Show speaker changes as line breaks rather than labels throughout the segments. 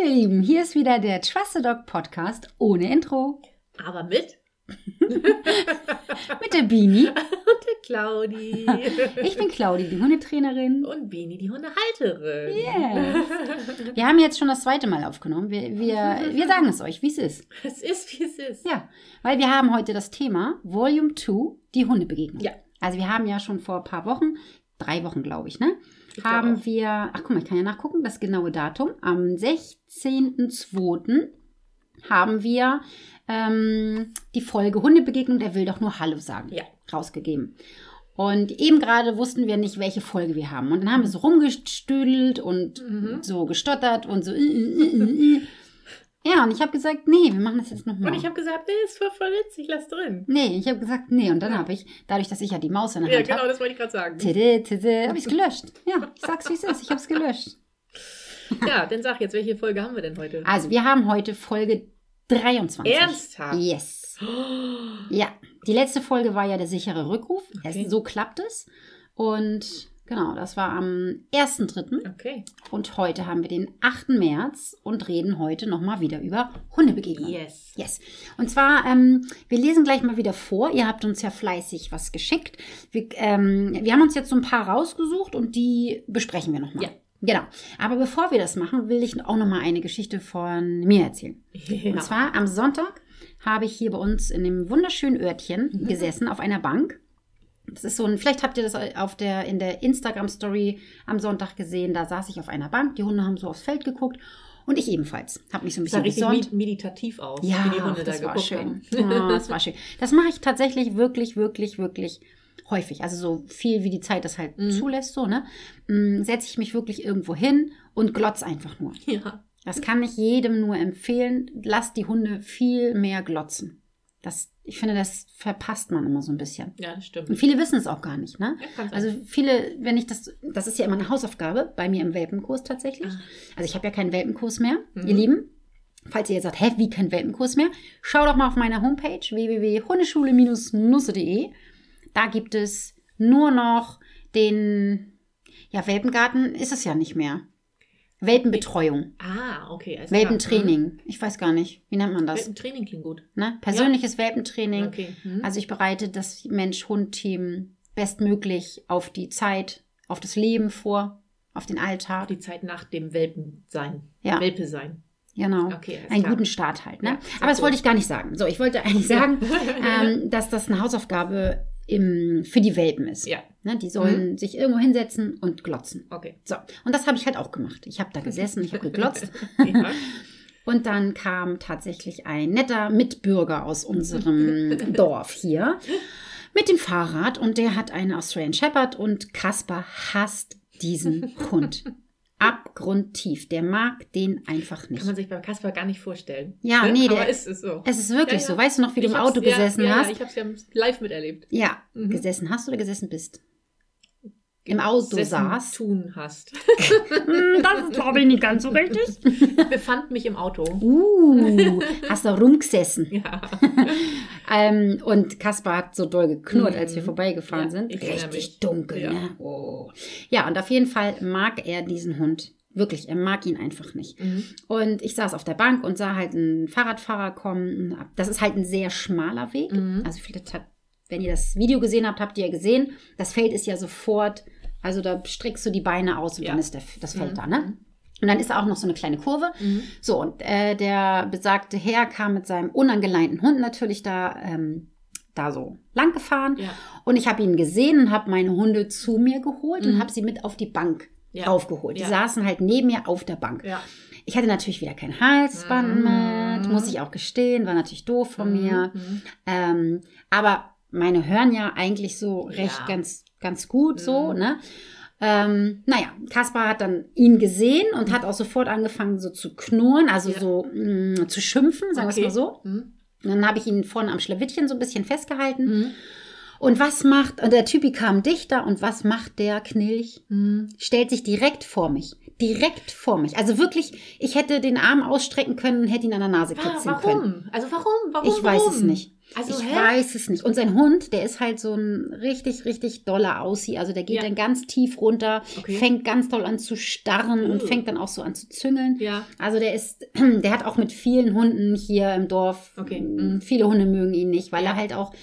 Hallo ihr Lieben, hier ist wieder der Trusted Dog Podcast ohne Intro.
Aber mit?
Mit der Bini.
Und der Claudi.
Ich bin Claudi, die Hundetrainerin.
Und Bini, die Hundehalterin.
Yes. Wir haben jetzt schon das zweite Mal aufgenommen. Wir, wir, wir sagen es euch, wie es ist.
Es ist, wie es ist.
Ja, weil wir haben heute das Thema Volume 2, die Hundebegegnung.
Ja.
Also wir haben ja schon vor ein paar Wochen, drei Wochen glaube ich, ne? Haben wir, ach guck mal, ich kann ja nachgucken, das genaue Datum. Am 16.02. haben wir ähm, die Folge Hundebegegnung, der will doch nur Hallo sagen,
Ja.
rausgegeben. Und eben gerade wussten wir nicht, welche Folge wir haben. Und dann haben wir so rumgestüdelt und
Mhm.
so gestottert und so. Ja, und ich habe gesagt, nee, wir machen das jetzt nochmal.
Und ich habe gesagt, nee, ist voll, voll witzig, lass drin.
Nee, ich habe gesagt, nee. Und dann habe ich, dadurch, dass ich ja die Maus in der
Ja,
Hand
genau,
habe,
das wollte ich gerade sagen.
tide, tide, habe ich es gelöscht. Ja, ich sag's, wie es ist. Ich habe es gelöscht.
Ja, dann sag jetzt, welche Folge haben wir denn heute?
Also, wir haben heute Folge 23.
Ernsthaft?
Yes. Ja, die letzte Folge war ja der sichere Rückruf.
Okay.
So klappt es. Und genau, das war am 1.3.
Okay.
Und heute haben wir den 8. März und reden heute nochmal wieder über Hundebegegnungen.
Yes.
Yes. Und zwar, ähm, wir lesen gleich mal wieder vor. Ihr habt uns ja fleißig was geschickt. Wir, ähm, wir haben uns jetzt so ein paar rausgesucht und die besprechen wir nochmal.
Ja.
Genau. Aber bevor wir das machen, will ich auch nochmal eine Geschichte von mir erzählen.
Ja.
Und zwar am Sonntag habe ich hier bei uns in dem wunderschönen Örtchen gesessen auf einer Bank. Das ist so ein, vielleicht habt ihr das auf der, in der Instagram-Story am Sonntag gesehen. Da saß ich auf einer Bank. Die Hunde haben so aufs Feld geguckt. Und ich ebenfalls. Habe mich so ein
Das sah
bisschen
richtig
gesonnt.
med- meditativ aus,
Ja,
wie die Hunde
das
da
war schön.
haben.
Ja, das war schön. Das mache ich tatsächlich wirklich, wirklich, wirklich häufig. Also so viel, wie die Zeit das halt
Mhm.
zulässt, so, ne? Mm, Setze ich mich wirklich irgendwo hin und glotz einfach nur.
Ja.
Das kann ich jedem nur empfehlen. Lasst die Hunde viel mehr glotzen. Das, ich finde, das verpasst man immer so ein bisschen.
ja, das stimmt.
Und viele wissen es auch gar nicht, ne?
Ja.
Also viele, wenn ich das, das ist ja immer eine Hausaufgabe bei mir im Welpenkurs tatsächlich.
Ah.
Also ich habe ja keinen Welpenkurs mehr,
Mhm.
ihr Lieben. Falls ihr jetzt sagt, hä, wie kein Welpenkurs mehr? Schau doch mal auf meiner Homepage www.hundeschule-nusse.de. Da gibt es nur noch den, ja, Welpengarten ist es ja nicht mehr. Welpenbetreuung,
ah, okay. klar.
Welpentraining. Ich weiß gar nicht, wie nennt man
Mhm.
das?
Welpentraining klingt gut.
Ne? Persönliches Welpentraining.
Okay. Mhm.
Also ich bereite das Mensch-Hund-Team bestmöglich auf die Zeit, auf das Leben vor, auf den Alltag.
die Zeit nach dem Welpen sein.
Ja.
Welpe sein.
Genau.
Okay,
Einen
klar.
guten Start halt. Ne?
Ja,
Aber das
gut.
wollte ich gar nicht sagen. So, ich wollte eigentlich sagen, ähm, dass das eine Hausaufgabe im, für die Welpen ist.
Ja,
Ne? Die sollen sich irgendwo hinsetzen und glotzen.
okay.
So, und das habe ich halt auch gemacht. Ich habe da gesessen, ich habe geglotzt.
Ja.
Und dann kam tatsächlich ein netter Mitbürger aus unserem Dorf hier mit dem Fahrrad und der hat einen Australian Shepherd und Kaspar hasst diesen Hund. Abgrundtief. Der mag den einfach
Kann
nicht.
man sich bei Kasper gar nicht vorstellen.
Ja,
Ne?
nee,
Aber
der-
ist es so.
Es ist wirklich
Ja,
so.
ja.
Weißt du noch, wie du
Ich
im
hab's-
Auto
ja,
gesessen hast?
Ja, ich habe es ja live miterlebt.
Ja,
Mhm.
gesessen hast oder gesessen bist? Im Auto saß.
tun hast.
Hm, Das ist, glaube ich, nicht ganz so richtig.
Ich befand mich im Auto.
Uh, hast da rumgesessen.
Ja.
Ähm, und Kaspar hat so doll geknurrt,
Mhm.
als wir vorbeigefahren
Ja,
sind. Richtig
mich.
dunkel,
Ja.
ne? Oh. Ja, und auf jeden Fall mag er diesen Hund. Wirklich, er mag ihn einfach nicht.
Mhm.
Und ich saß auf der Bank und sah halt einen Fahrradfahrer kommen. Das ist halt ein sehr schmaler Weg.
Mhm.
Also vielleicht hat, wenn ihr das Video gesehen habt, habt ihr ja gesehen, das Feld ist ja sofort, also da streckst du die Beine aus und
Ja.
dann ist der, das Feld
Mhm.
da, ne? Und dann ist da auch noch so eine kleine Kurve.
Mhm.
So, und äh, der besagte Herr kam mit seinem unangeleinten Hund natürlich da, ähm, da so lang gefahren.
Ja.
Und ich habe ihn gesehen und habe meine Hunde zu mir geholt und
Mhm.
habe sie mit auf die Bank
Ja.
raufgeholt. Die
Ja.
saßen halt neben mir auf der Bank.
Ja.
Ich hatte natürlich wieder kein Halsband
Mhm.
mit, muss ich auch gestehen, war natürlich doof von mir.
Mhm.
Ähm, aber meine hören ja eigentlich so recht ganz, ganz gut so,
Mhm.
ne? Ähm, naja, Kaspar hat dann ihn gesehen und hat auch sofort angefangen so zu knurren, also
Ja.
so mh, zu schimpfen, sagen wir
Okay.
es mal so.
Mhm.
Dann habe ich ihn vorne am Schlawittchen so ein bisschen festgehalten.
Mhm.
Und was macht, und der Typi kam dichter und was macht der Knilch?
Mhm.
Stellt sich direkt vor mich. Direkt vor mich. Also wirklich, ich hätte den Arm ausstrecken können und hätte ihn an der Nase kitzeln
warum?
können.
Also warum? Warum?
Ich weiß
warum?
es nicht.
Also,
ich
hä?
weiß es nicht. Und sein Hund, der ist halt so ein richtig, richtig doller Aussie. Also der geht
Ja.
dann ganz tief runter,
Okay.
fängt ganz doll an zu starren und
Uh.
fängt dann auch so an zu züngeln.
Ja.
Also der ist, der hat auch mit vielen Hunden hier im Dorf.
Okay.
m, Viele Hunde mögen ihn nicht, weil
Ja.
er halt auch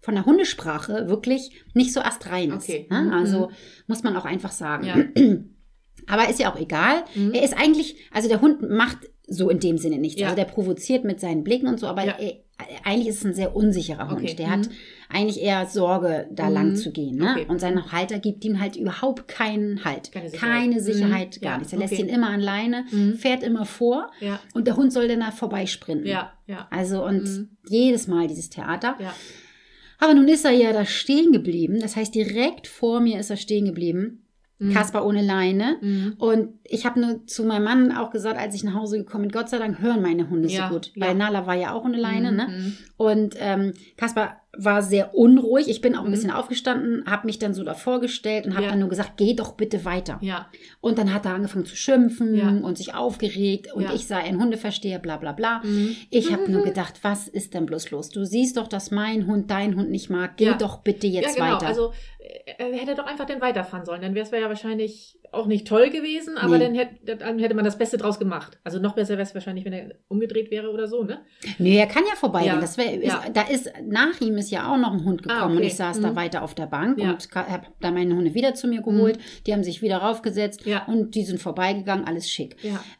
von der Hundesprache wirklich nicht so astrein ist.
Okay.
Ne?
Mhm.
Also muss man auch einfach sagen.
Ja.
Aber ist ja auch egal.
Mhm.
Er ist eigentlich, also der Hund macht so in dem Sinne nichts.
Ja.
Also der provoziert mit seinen Blicken und so, aber
Ja.
er, eigentlich ist es ein sehr unsicherer Hund.
Okay.
Der
Mhm.
hat eigentlich eher Sorge, da
Mhm.
lang zu gehen. Ne?
Okay.
Und sein Halter gibt ihm halt überhaupt keinen Halt.
Keine Sicherheit.
Keine Sicherheit,
Mhm.
gar
Ja,
nichts. Er lässt
okay.
ihn immer an Leine,
Mhm.
fährt immer vor
Ja.
und der Hund soll dann da vorbeisprinten.
Ja. Ja.
Also und
Mhm.
jedes Mal dieses Theater.
Ja.
Aber nun ist er ja da stehen geblieben. Das heißt, direkt vor mir ist er stehen geblieben.
Mhm.
Kaspar ohne Leine.
Mhm.
Und ich habe nur zu meinem Mann auch gesagt, als ich nach Hause gekommen bin, Gott sei Dank hören meine Hunde
Ja,
so gut.
ja.
Weil Nala war ja auch ohne Leine, ne?
Mhm.
Und ähm, Kaspar war sehr unruhig. Ich bin auch ein
Mhm.
bisschen aufgestanden, habe mich dann so davor gestellt und habe
Ja.
dann nur gesagt, geh doch bitte weiter.
Ja.
Und dann hat er angefangen zu schimpfen
Ja.
und sich aufgeregt und ich sei ein Hundeversteher, bla bla bla.
Mhm.
Ich habe nur gedacht, was ist denn bloß los? Du siehst doch, dass mein Hund deinen Hund nicht mag. Geh doch bitte jetzt
ja, genau.
weiter.
Also äh, er hätte doch einfach dann weiterfahren sollen. Dann wäre es ja wahrscheinlich auch nicht toll gewesen, aber
Nee.
dann, hätte, dann hätte man das Beste draus gemacht. Also noch besser wäre es wahrscheinlich, wenn er umgedreht wäre oder so, ne?
Nee, er kann ja vorbeigehen.
Ja.
Das wär, ist,
Ja.
Da ist nach ihm ist ja auch noch ein Hund gekommen
Ah, okay.
und ich saß da
Mhm.
weiter auf der Bank
Ja.
und habe da meine Hunde wieder zu mir geholt. Die haben sich wieder raufgesetzt und die sind vorbeigegangen, alles schick.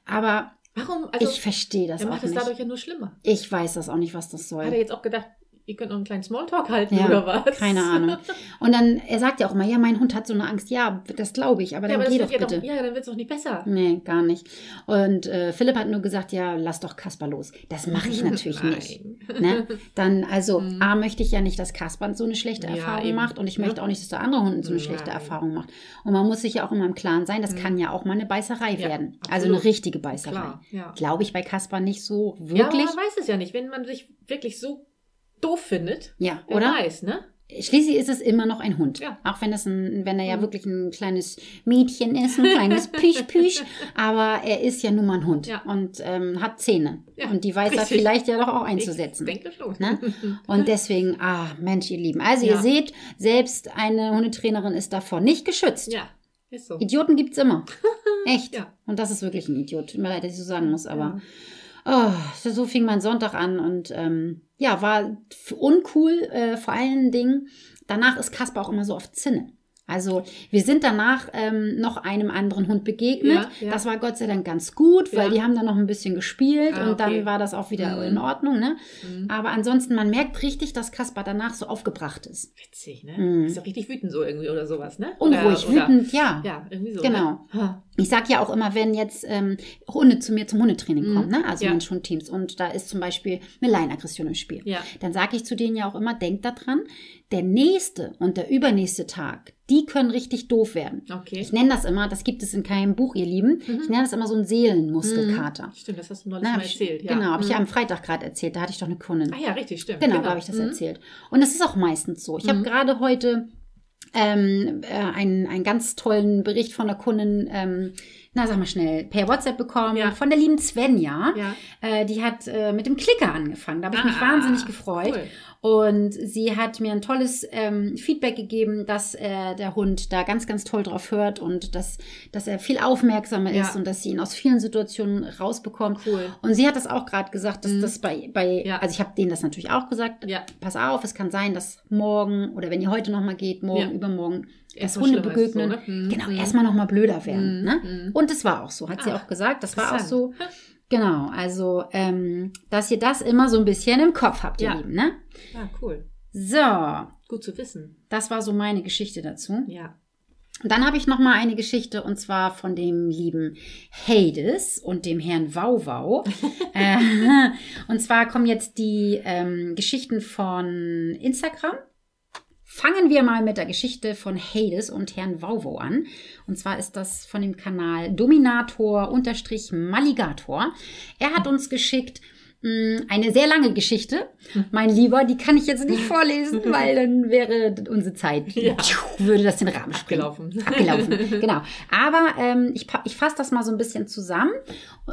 Aber
Warum? Also
ich verstehe das
er
auch
macht es
nicht.
dadurch ja nur schlimmer.
Ich weiß das auch nicht, was das soll.
Hat er jetzt auch gedacht, ihr könnt noch einen kleinen Smalltalk halten
Ja,
oder was?
Keine Ahnung. Und dann, er sagt ja auch immer, ja, mein Hund hat so eine Angst. Ja, das glaube ich, aber
Ja,
dann
aber
geh doch
wird ja,
bitte.
doch, ja, dann wird es doch nicht besser.
Nee, gar nicht. Und äh, Philipp hat nur gesagt, ja, lass doch Kasper los. Das mache ich natürlich nicht. Ne? Dann, also,
Mhm.
A, möchte ich ja nicht, dass Kasper so eine schlechte
Ja,
Erfahrung
eben.
macht und ich
Ja.
möchte auch nicht, dass der andere Hund so eine schlechte. Erfahrung macht. Und man muss sich ja auch immer im Klaren sein, das
Mhm.
kann ja auch mal eine Beißerei
Ja,
werden. Also
absolut.
eine richtige Beißerei.
Ja.
Glaube ich bei Kasper nicht so
Ja,
wirklich.
aber man weiß es ja nicht. Wenn man sich wirklich so doof findet,
Ja,
wer
oder?
weiß, ne?
Schließlich ist es immer noch ein Hund.
Ja.
Auch wenn es ein, wenn er ja
Mhm.
wirklich ein kleines Mädchen ist, ein kleines Püsch-Püsch, aber er ist ja nun mal ein Hund
Ja.
und ähm, hat Zähne.
Ja,
und die weiß er vielleicht ja doch auch einzusetzen.
Ich denke schon.
Ne? Und deswegen, ah, Mensch, ihr Lieben. Also ihr seht, selbst eine Hundetrainerin ist davor nicht geschützt.
Ja, ist so.
Idioten gibt's immer. Echt.
Ja.
Und das ist wirklich ein Idiot. Tut mir leid, dass ich so sagen muss, aber oh, so fing mein Sonntag an und ähm, ja, war uncool, äh, vor allen Dingen. Danach ist Kasper auch immer so auf Zinne. Also wir sind danach ähm, noch einem anderen Hund begegnet.
Ja, ja.
Das war Gott sei Dank ganz gut, weil
Ja.
die haben dann noch ein bisschen gespielt
Ah,
und
okay.
dann war das auch wieder
Mhm.
in Ordnung. Ne?
Mhm.
Aber ansonsten, man merkt richtig, dass Kasper danach so aufgebracht ist.
Witzig, ne?
Mhm.
Ist doch richtig wütend so irgendwie oder sowas, ne?
Unruhig,
oder,
wütend, ja.
Ja, irgendwie so.
Genau.
Ne?
Ich sag ja auch immer, wenn jetzt ähm, Hunde zu mir zum Hundetraining
Mhm.
kommen, ne? also
Ja.
Mensch-Hund-Teams, und da ist zum Beispiel eine Leinenaggression im Spiel,
Ja.
dann sage ich zu denen ja auch immer, denkt daran, der nächste und der übernächste Tag, die können richtig doof werden.
Okay.
Ich nenne das immer, das gibt es in keinem Buch, ihr Lieben,
Mhm.
ich nenne das immer so einen Seelenmuskelkater.
Stimmt, das hast du neulich
Na,
mal
hab ich,
erzählt. Ja.
Genau, habe ich
Mhm.
ja am Freitag gerade erzählt, da hatte ich doch eine Kundin.
Ah ja, richtig, stimmt.
Genau, da habe ich das
Mhm.
erzählt. Und das ist auch meistens so. Ich habe
Mhm.
gerade heute ähm, äh, einen, einen ganz tollen Bericht von der Kundin, ähm, na sag mal schnell, per WhatsApp bekommen,
Ja.
von der lieben Svenja.
Ja.
Äh, die hat äh, mit dem Klicker angefangen. Da habe ich mich
Ah,
wahnsinnig gefreut.
Cool.
Und sie hat mir ein tolles ähm, Feedback gegeben, dass äh, der Hund da ganz, ganz toll drauf hört und dass, dass er viel aufmerksamer
Ja.
ist und dass sie ihn aus vielen Situationen rausbekommt.
Cool.
Und sie hat das auch gerade gesagt, dass
Mhm.
das bei, bei
Ja.
also ich habe denen das natürlich auch gesagt,
Ja.
pass auf, es kann sein, dass morgen oder wenn ihr heute nochmal geht, morgen, übermorgen, dass Hunde begegnen.
so, ne? Mhm.
Genau,
Mhm.
erstmal nochmal blöder werden.
Mhm.
Ne?
Mhm.
Und es war auch so, hat sie
Ach,
auch gesagt. Das war auch so. Genau, also, ähm, dass ihr das immer so ein bisschen im Kopf habt, ihr
Ja.
Lieben. Ne?
Ah, cool.
So,
Gut zu wissen.
das war so meine Geschichte dazu.
Ja.
Und dann habe ich noch mal eine Geschichte und zwar von dem lieben Hades und dem Herrn Wauwau. äh, und zwar kommen jetzt die ähm, Geschichten von Instagram. Fangen wir mal mit der Geschichte von Hades und Herrn Wauwau an. Und zwar ist das von dem Kanal Dominator-Maligator. Er hat uns geschickt, mh, eine sehr lange Geschichte. Mein Lieber, die kann ich jetzt nicht vorlesen, weil dann wäre unsere Zeit,
Ja.
würde das den Rahmen sprengen.
Abgelaufen.
Abgelaufen, genau. Aber ähm, ich, ich fasse das mal so ein bisschen zusammen.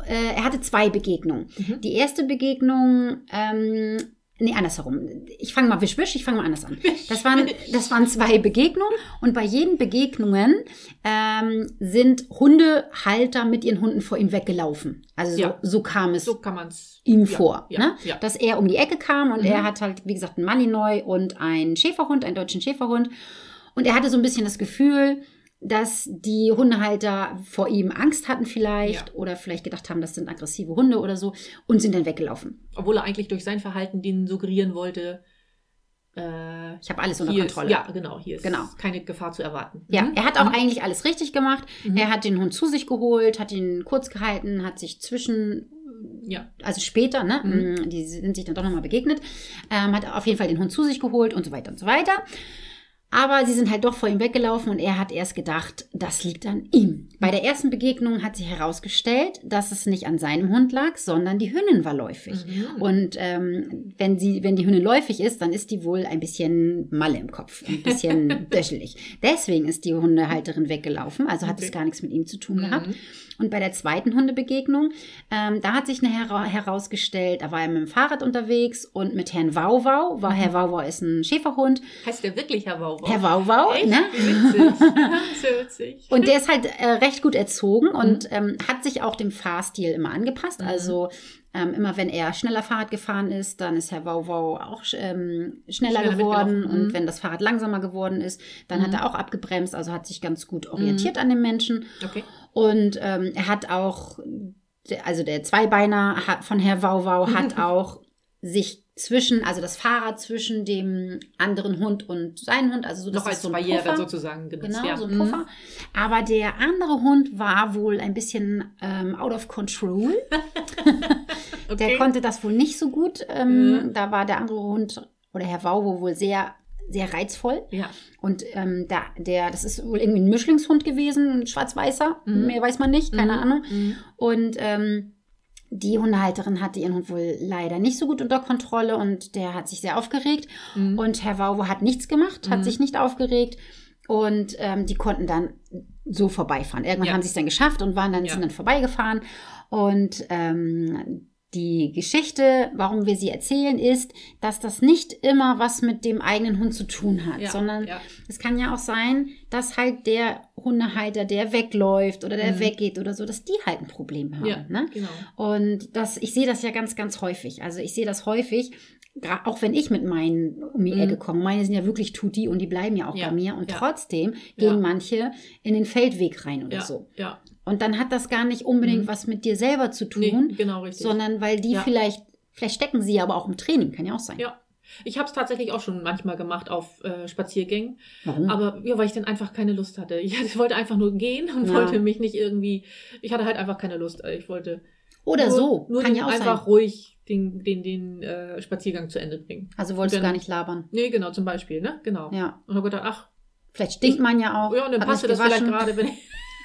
Äh, er hatte zwei Begegnungen.
Mhm.
Die erste Begegnung, ähm, nee, andersherum. Ich fange mal wisch, wisch, ich fange mal anders an. Das waren, das waren zwei Begegnungen und bei jeden Begegnungen ähm, sind Hundehalter mit ihren Hunden vor ihm weggelaufen. Also so,
Ja.
so kam es
So
ihm
ja,
vor,
Ja,
ne?
ja.
dass er um die Ecke kam und
Mhm.
er hat halt, wie gesagt, einen Malinois und einen Schäferhund, einen deutschen Schäferhund. Und er hatte so ein bisschen das Gefühl, dass die Hundehalter vor ihm Angst hatten vielleicht
Ja.
oder vielleicht gedacht haben, das sind aggressive Hunde oder so und sind dann weggelaufen.
Obwohl er eigentlich durch sein Verhalten denen suggerieren wollte, äh,
Ich habe alles unter Kontrolle.
Ist, ja, genau, hier ist
Genau.
keine Gefahr zu erwarten.
Ja,
Mhm.
er hat auch
Mhm.
eigentlich alles richtig gemacht.
Mhm.
Er hat den Hund zu sich geholt, hat ihn kurz gehalten, hat sich zwischen,
Ja.
also später, ne,
Mhm.
die sind sich dann doch nochmal begegnet, ähm, hat auf jeden Fall den Hund zu sich geholt und so weiter und so weiter. Aber sie sind halt doch vor ihm weggelaufen und er hat erst gedacht, das liegt an ihm. Bei der ersten Begegnung hat sich herausgestellt, dass es nicht an seinem Hund lag, sondern die Hündin war läufig.
Mhm.
Und ähm, wenn, sie, wenn die Hündin läufig ist, dann ist die wohl ein bisschen Malle im Kopf, ein bisschen döschelig. Deswegen ist die Hundehalterin weggelaufen, also hat es
Okay.
gar nichts mit ihm zu tun gehabt.
Mhm.
Und bei der zweiten Hundebegegnung, ähm, da hat sich eine hera herausgestellt, da war er mit dem Fahrrad unterwegs und mit Herrn Wauwau, war Herr Wauwau ist ein Schäferhund,
Heißt der wirklich Herr Wauwau?
Herr Wauwau,
Echt?
ne?
Witzig. Witzig.
Und der ist halt äh, recht gut erzogen und ähm, hat sich auch dem Fahrstil immer angepasst.
Mhm.
Also ähm, immer wenn er schneller Fahrrad gefahren ist, dann ist Herr Wauwau auch ähm, schneller,
Schneller
geworden. Und
Mhm.
wenn das Fahrrad langsamer geworden ist, dann hat
Mhm.
er auch abgebremst. Also hat sich ganz gut orientiert an den Menschen.
okay.
Und ähm, er hat auch, also der Zweibeiner hat, von Herr Wauwau hat auch sich zwischen, also das Fahrrad zwischen dem anderen Hund und seinem Hund, also so das
Noch
ist
als
so
Barriere
Puffer.
sozusagen genutzt.
Genau,
ja.
so ein
Mhm.
Puffer. Aber der andere Hund war wohl ein bisschen ähm, out of control.
Okay.
Der konnte das wohl nicht so gut. Ähm,
Mhm.
Da war der andere Hund oder Herr Wauwo wohl sehr, sehr reizvoll.
ja.
Und ähm, da, der, das ist wohl irgendwie ein Mischlingshund gewesen, ein schwarz-weißer.
Mhm.
Mehr weiß man nicht, keine
Mhm.
Ahnung.
Mhm.
Und ähm, die Hundehalterin hatte ihren Hund wohl leider nicht so gut unter Kontrolle und der hat sich sehr aufgeregt.
Mhm.
Und Herr Wauwo hat nichts gemacht, hat
Mhm.
sich nicht aufgeregt. Und ähm, die konnten dann so vorbeifahren. Irgendwann
Ja.
haben sie es dann geschafft und waren dann,
Ja.
sind dann vorbeigefahren. Und ähm, die Geschichte, warum wir sie erzählen, ist, dass das nicht immer was mit dem eigenen Hund zu tun hat,
Ja,
sondern
ja.
es kann ja auch sein, dass halt der Hundehalter, der wegläuft oder der
Mhm.
weggeht oder so, dass die halt ein Problem haben.
Ja,
Ne?
genau.
Und das, ich sehe das ja ganz, ganz häufig. Also ich sehe das häufig, auch wenn ich mit meinen um die
Mhm.
Ecke komme. Meine sind ja wirklich Tutti und die bleiben ja auch
Ja,
bei mir. Und
ja.
trotzdem
Ja.
gehen manche in den Feldweg rein oder
Ja,
so.
ja.
Und dann hat das gar nicht unbedingt
Mhm.
was mit dir selber zu tun,
Nee, genau richtig.
sondern weil die
Ja.
vielleicht, vielleicht stecken sie ja aber auch im Training, kann ja auch sein.
Ja. Ich habe es tatsächlich auch schon manchmal gemacht auf äh, Spaziergängen.
Warum?
Aber ja, weil ich dann einfach keine Lust hatte. Ich, ich wollte einfach nur gehen und
Ja.
wollte mich nicht irgendwie. Ich hatte halt einfach keine Lust. Ich wollte
oder
nur,
so,
nur
kann ja auch
einfach
sein.
ruhig den, den, den äh, Spaziergang zu Ende bringen.
Also wolltest du
dann-
gar nicht labern.
Nee, genau, zum Beispiel, ne? Genau.
Ja.
Und habe gedacht, ach,
Vielleicht stinkt man ja auch.
ja, und dann
nicht
das vielleicht gerade, wenn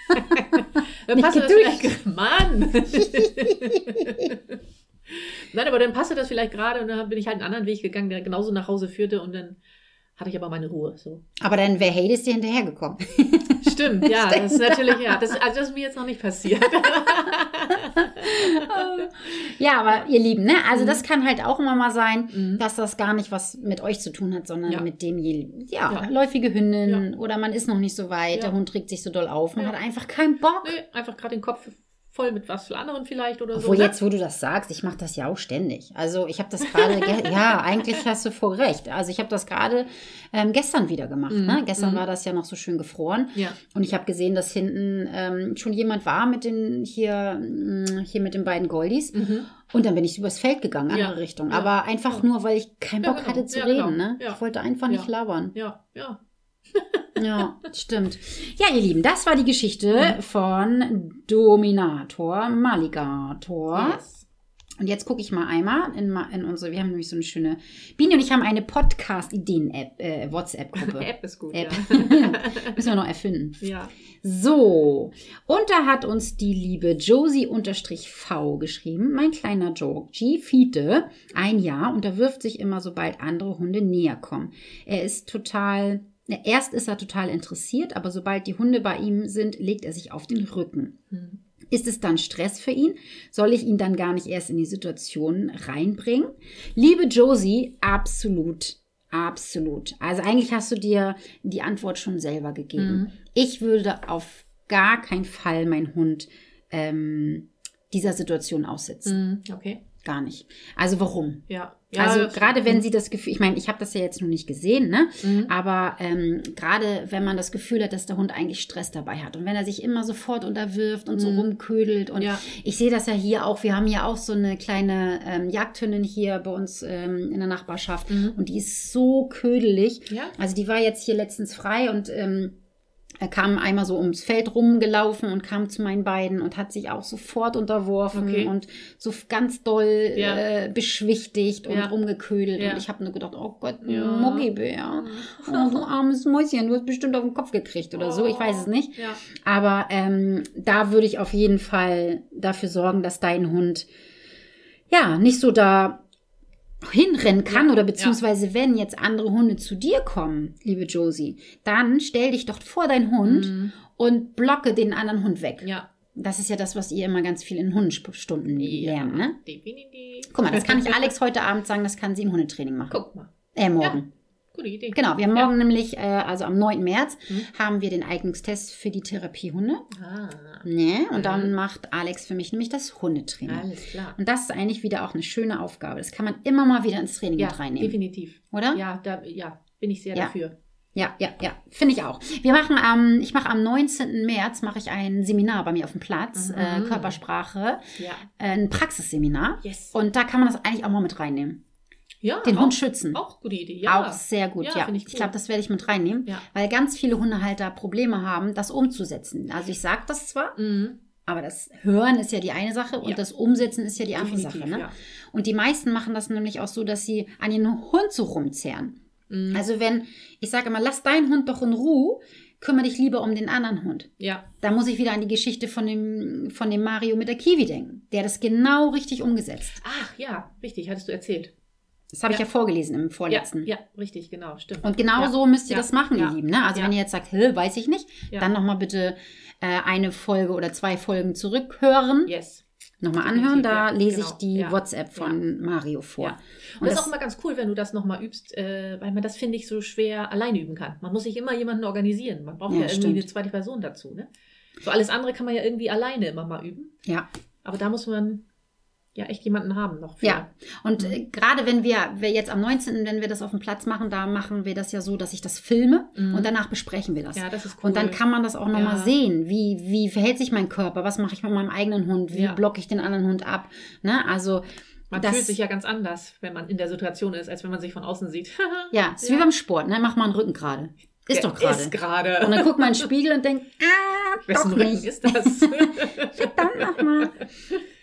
dann
Nicht
passte das vielleicht Mann! Nein, aber dann passte das vielleicht gerade und dann bin ich halt einen anderen Weg gegangen, der genauso nach Hause führte und dann hatte ich aber meine Ruhe. So.
Aber dann wäre Hades dir hinterhergekommen.
Stimmt, ja, das ist natürlich, ja, das, also das ist mir jetzt noch nicht passiert.
Ja, aber ihr Lieben, ne? Also
Mhm.
das kann halt auch immer mal sein,
Mhm.
dass das gar nicht was mit euch zu tun hat, sondern
Ja.
mit dem, ja,
Ja.
läufige Hündin oder man ist noch nicht so weit,
Ja.
der Hund regt sich so doll auf, man
Ja.
hat einfach keinen Bock.
nee, einfach gerade den Kopf voll mit was für anderen vielleicht oder so.
Obwohl
ne?
jetzt, wo du das sagst, ich mache das ja auch ständig. Also ich habe das gerade, ge- ja, eigentlich hast du voll recht. Also ich habe das gerade ähm, gestern wieder gemacht.
Mhm,
Ne? Gestern
mhm.
war das ja noch so schön gefroren.
Ja,
Und ich habe gesehen, dass hinten ähm, schon jemand war mit den hier, mh, hier mit den beiden Goldies.
mhm.
Und dann bin ich übers Feld gegangen, andere
Ja,
Richtung.
ja,
Aber einfach
ja.
nur, weil ich keinen Bock
genau,
hatte zu reden.
genau,
Ne?
ja.
Ich wollte einfach nicht labern.
ja, ja.
Ja, stimmt. Ja, ihr Lieben, das war die Geschichte
Mhm.
von Dominator Maligator.
Yes.
Und jetzt gucke ich mal einmal in, in unsere, wir haben nämlich so eine schöne, Bini und ich haben eine Podcast-Ideen-App, äh, WhatsApp-Gruppe.
App ist gut,
App.
ja.
Müssen wir noch erfinden.
ja.
So, und da hat uns die liebe Josie-V geschrieben, mein kleiner Georgie Fiete, ein Jahr, und er wirft sich immer, sobald andere Hunde näher kommen. Er ist total, erst ist er total interessiert, aber sobald die Hunde bei ihm sind, legt er sich auf den Rücken.
Hm.
Ist es dann Stress für ihn? Soll ich ihn dann gar nicht erst in die Situation reinbringen? Liebe Josie, absolut. Absolut. Also eigentlich hast du dir die Antwort schon selber gegeben.
Mhm.
Ich würde auf gar keinen Fall meinen Hund ähm, dieser Situation aussetzen.
Hm, Okay.
Gar nicht. Also warum?
Ja.
Also
das-
gerade wenn sie das Gefühl, ich meine, ich habe das ja jetzt noch nicht gesehen, ne?
Mhm.
Aber ähm, gerade wenn man das Gefühl hat, dass der Hund eigentlich Stress dabei hat und wenn er sich immer sofort unterwirft und so
Mhm.
rumködelt und
Ja.
ich sehe das ja hier auch, wir haben hier auch so eine kleine ähm, Jagdhündin hier bei uns ähm, in der Nachbarschaft
Mhm.
und die ist so ködelig.
Ja.
Also die war jetzt hier letztens frei und ähm, er kam einmal so ums Feld rumgelaufen und kam zu meinen beiden und hat sich auch sofort unterworfen
Okay.
und so ganz doll
Ja.
äh, beschwichtigt und
Ja.
rumgeködelt.
Ja.
Und ich habe nur gedacht, oh Gott,
Ja.
Muckibär. Oh, du armes Mäuschen, du hast bestimmt auf den Kopf gekriegt oder so. Ich weiß es nicht. Aber ähm, da würde ich auf jeden Fall dafür sorgen, dass dein Hund ja nicht so da hinrennen kann
Ja,
oder beziehungsweise wenn jetzt andere Hunde zu dir kommen, liebe Josie, dann stell dich doch vor deinen Hund
Mhm.
und blocke den anderen Hund weg.
Ja.
Das ist ja das, was ihr immer ganz viel in Hundestunden lernt, ne?
Definitiv.
Guck mal, das kann ich Alex heute Abend sagen, das kann sie im Hundetraining machen.
Guck mal.
Äh, morgen.
Gute Idee.
Genau, wir haben
Ja.
morgen nämlich, äh, also am 9. März,
Mhm.
haben wir den Eignungstest für die Therapiehunde.
Ah,
Ne? Und
Mhm.
dann macht Alex für mich nämlich das Hundetraining.
alles klar.
Und das ist eigentlich wieder auch eine schöne Aufgabe. Das kann man immer mal wieder ins Training
Ja,
mit reinnehmen.
definitiv.
Oder?
Ja, da, ja, bin ich sehr
Ja.
dafür.
Ja, ja, ja, finde ich auch. Wir machen am, ich mache am 19. März mache ich ein Seminar bei mir auf dem Platz,
Mhm.
äh, Körpersprache,
Ja.
ein Praxisseminar.
Yes.
Und da kann man das eigentlich auch mal mit reinnehmen.
Ja,
Den
auch,
Hund schützen.
Auch gute Idee. Ja.
Auch sehr gut,
Ja,
ja.
ich
ich glaube, das werde ich mit reinnehmen,
Ja.
weil ganz viele Hundehalter Probleme haben, das umzusetzen. Also ich sage das zwar,
Mhm.
aber das Hören ist ja die eine Sache und das Umsetzen ist ja die andere
Definitiv,
Sache. Ne? Und die meisten machen das nämlich auch so, dass sie an ihren Hund so rumzehren.
Mhm.
Also wenn, ich sage immer, lass deinen Hund doch in Ruhe, kümmere dich lieber um den anderen Hund.
ja.
Da muss ich wieder an die Geschichte von dem, von dem Mario mit der Kiwi denken. Der das genau richtig umgesetzt.
Ach ja, richtig, hattest du erzählt.
Das habe ich
Ja.
ja vorgelesen im
Ja,
vorletzten.
ja, richtig, genau, stimmt.
Und genau
ja.
so müsst ihr
Ja.
das machen,
Ja.
ihr Lieben. Ne? Also
Ja.
wenn ihr jetzt sagt, weiß ich nicht,
Ja.
dann nochmal bitte äh, eine Folge oder zwei Folgen zurückhören.
Yes.
Nochmal anhören, da
ja,
lese
genau.
ich die
Ja.
WhatsApp von Mario vor.
Ja. Und, das ist auch immer ganz cool, wenn du das nochmal übst, äh, weil man das, finde ich, so schwer alleine üben kann. Man muss sich immer jemanden organisieren. Man braucht
Ja,
ja, irgendwie
stimmt.
eine zweite Person dazu. Ne? So alles andere kann man ja irgendwie alleine immer mal üben.
ja.
Aber da muss man ja echt jemanden haben noch. Für.
Ja, und
Mhm.
gerade wenn wir, wir jetzt am 19., wenn wir das auf dem Platz machen, da machen wir das ja so, dass ich das filme
Mhm.
und danach besprechen wir das.
Ja, das ist cool.
Und dann kann man das auch nochmal
Ja.
sehen. Wie, wie verhält sich mein Körper? Was mache ich mit meinem eigenen Hund? Wie
Ja.
blocke ich den anderen Hund ab? Ne? Also,
man
das,
fühlt sich ja ganz anders, wenn man in der Situation ist, als wenn man sich von außen sieht.
ja, ist wie beim Sport. Ne? Mach mal einen Rücken gerade. Ist
Der
doch gerade.
Ist gerade.
Und dann guckt man in den Spiegel und denkt, ah,
Wessen
doch
Rücken
nicht.
ist das?
Verdammt nochmal.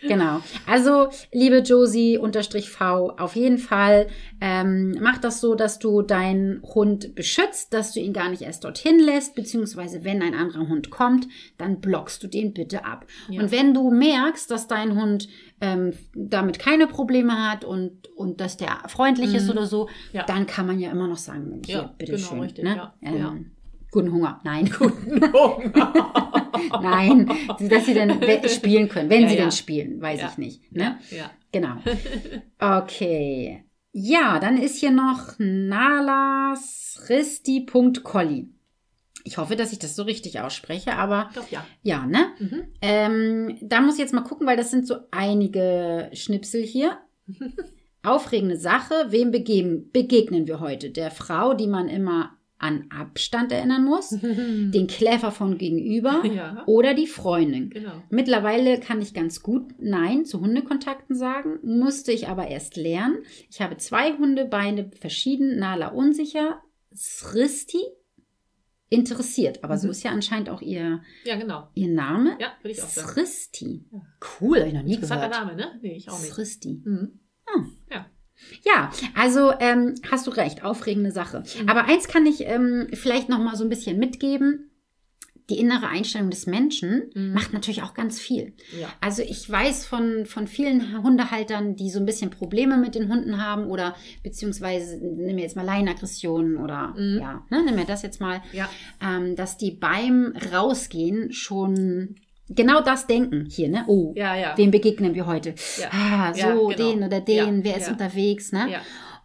Genau. Also, liebe Josie unterstrich V, auf jeden Fall ähm, mach das so, dass du deinen Hund beschützt, dass du ihn gar nicht erst dorthin lässt, beziehungsweise wenn ein anderer Hund kommt, dann blockst du den bitte ab.
Ja.
Und wenn du merkst, dass dein Hund ähm, damit keine Probleme hat und, und dass der freundlich ist
Mhm.
oder so,
Ja.
dann kann man ja immer noch sagen, Mensch,
Ja,
hier, bitte
genau,
schön.
richtig,
ne?
ja,
ähm. Guten Hunger. Nein, Nein, dass sie dann spielen können, wenn
Ja,
sie
ja.
denn spielen, weiß
Ja.
ich nicht. Ne?
ja.
Genau. Okay. Ja, dann ist hier noch nalasristi.colli. Ich hoffe, dass ich das so richtig ausspreche, aber
Doch, ja.
ja, ne?
Mhm.
Ähm, da muss ich jetzt mal gucken, weil das sind so einige Schnipsel hier. Aufregende Sache. Wem begeben, begegnen wir heute? Der Frau, die man immer an Abstand erinnern muss, den Kläfer von gegenüber
Ja,
oder die Freundin.
genau.
Mittlerweile kann ich ganz gut Nein zu Hundekontakten sagen, musste ich aber erst lernen. Ich habe zwei Hunde, beide verschieden, Nala unsicher, Sristi, interessiert. Aber so
Mhm.
ist ja anscheinend auch ihr,
Ja, genau.
ihr Name.
Ja, würde ich auch sagen.
Sristi.
Ja.
Cool, habe ich noch nie
Interessanter
gehört.
Name, ne? Nee, ich auch nicht.
Sristi.
Mhm.
Ja, also ähm, hast du recht, aufregende Sache.
Mhm.
Aber eins kann ich ähm, vielleicht noch mal so ein bisschen mitgeben. Die innere Einstellung des Menschen
Mhm.
macht natürlich auch ganz viel.
Ja.
Also ich weiß von, von vielen Hundehaltern, die so ein bisschen Probleme mit den Hunden haben oder beziehungsweise nehmen wir jetzt mal Leinenaggressionen oder
Mhm.
ja, ne, nehmen wir das jetzt mal,
Ja.
ähm, dass die beim Rausgehen schon genau das denken hier, ne? Oh,
Ja, ja.
wem begegnen wir heute?
Ja.
Ah, so,
Ja, genau.
den oder den, wer ist
ja.
unterwegs, ne?
ja.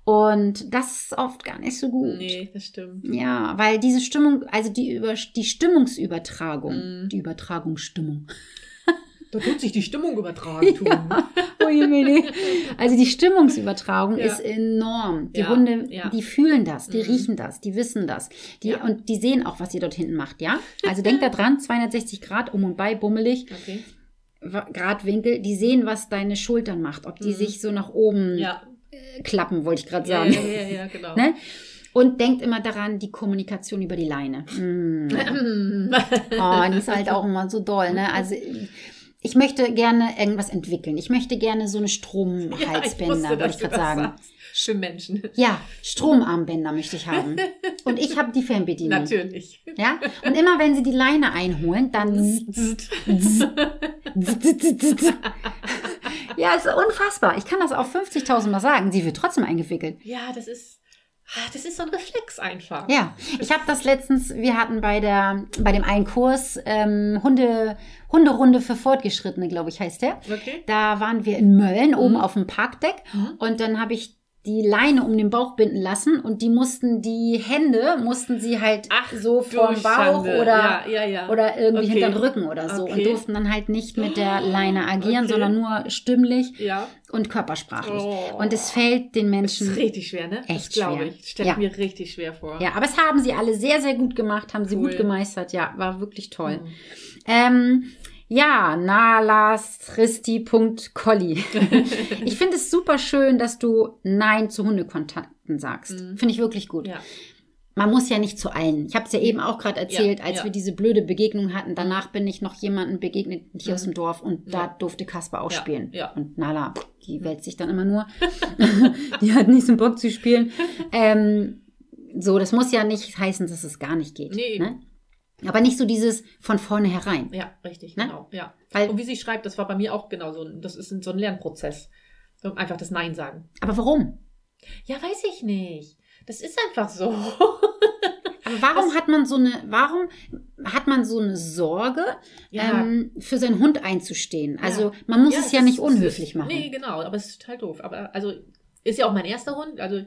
Und das ist oft gar nicht so gut.
Nee, das stimmt.
Ja, weil diese Stimmung, also die, über, die Stimmungsübertragung,
Mhm.
die Übertragungsstimmung.
Da tut sich die Stimmung übertragen tun.
Ui, Mini. Also die Stimmungsübertragung
Ja.
ist enorm. Die
Ja,
Hunde,
ja.
die fühlen das, die
Mhm.
riechen das, die wissen das. Die,
Ja.
Und die sehen auch, was ihr dort hinten macht, ja? Also denkt da dran, 260 Grad um und bei, bummelig,
Okay.
Gradwinkel, die sehen, was deine Schultern macht, ob die
Mhm.
sich so nach oben
Ja.
äh, klappen, wollte ich gerade
Ja,
sagen.
ja, ja, ja, genau.
Ne? Und denkt immer daran, die Kommunikation über die Leine. Mm. Oh, die ist halt auch immer so doll, ne? Also ich möchte gerne irgendwas entwickeln. Ich möchte gerne so eine Stromhalsbänder, wollte ich gerade sagen.
Für Menschen.
Ja, Stromarmbänder möchte ich haben. Und ich habe die Fernbedienung.
Natürlich.
Ja? Und immer wenn sie die Leine einholen, dann. ja, ist unfassbar. Ich kann das auch 50.000 Mal sagen. Sie wird trotzdem eingewickelt.
Ja, das ist, das ist so ein Reflex einfach.
Ja, ich habe das letztens, wir hatten bei der bei dem einen Kurs ähm, Hunde Hunderunde für Fortgeschrittene, glaube ich, heißt der.
Okay.
Da waren wir in Mölln oben
Mhm.
auf dem Parkdeck
Mhm.
und dann habe ich die Leine um den Bauch binden lassen und die mussten die Hände mussten sie halt
Ach,
so vom Bauch oder
ja, ja, ja.
oder irgendwie
Okay.
hinter den Rücken oder so und
Okay.
durften dann halt nicht mit der Leine agieren,
Okay.
sondern nur stimmlich und körpersprachlich.
Oh.
Und es fällt den
Das ist
Menschen
richtig schwer, ne?
echt
das glaube
schwer.
ich. Stelle mir richtig schwer vor.
Ja, aber es haben sie alle sehr, sehr gut gemacht, haben sie
Cool.
gut gemeistert. Ja, war wirklich toll.
Mhm.
Ähm, ja, nalastristi.colli. ich finde es super schön, dass du Nein zu Hundekontakten sagst.
Mhm.
Finde ich wirklich gut.
Ja.
Man muss ja nicht zu allen. Ich habe es ja eben auch gerade erzählt,
Ja,
als
ja.
wir diese blöde Begegnung hatten. Danach bin ich noch jemandem begegnet hier
Mhm.
aus dem Dorf und da durfte Kasper auch spielen.
ja.
Und Nala, die wälzt sich dann immer nur. die hat nicht so Bock zu spielen. Ähm, so, das muss ja nicht heißen, dass es gar nicht geht.
Nee.
Ne? Aber nicht so dieses von vornherein.
Ja, richtig,
Ne?
genau. Ja.
Weil-
Und wie sie schreibt, das war bei mir auch genau so. ein- Das ist so ein Lernprozess. Einfach das Nein sagen.
Aber warum?
Ja, weiß ich nicht. Das ist einfach so.
Aber warum hat man so eine, warum hat man so eine Sorge,
Ja.
ähm, für seinen Hund einzustehen? Also
Ja.
man muss
Ja,
es ja nicht
ist-
unhöflich machen.
Nee, genau, aber es ist total doof. Aber also ist ja auch mein erster Hund. Also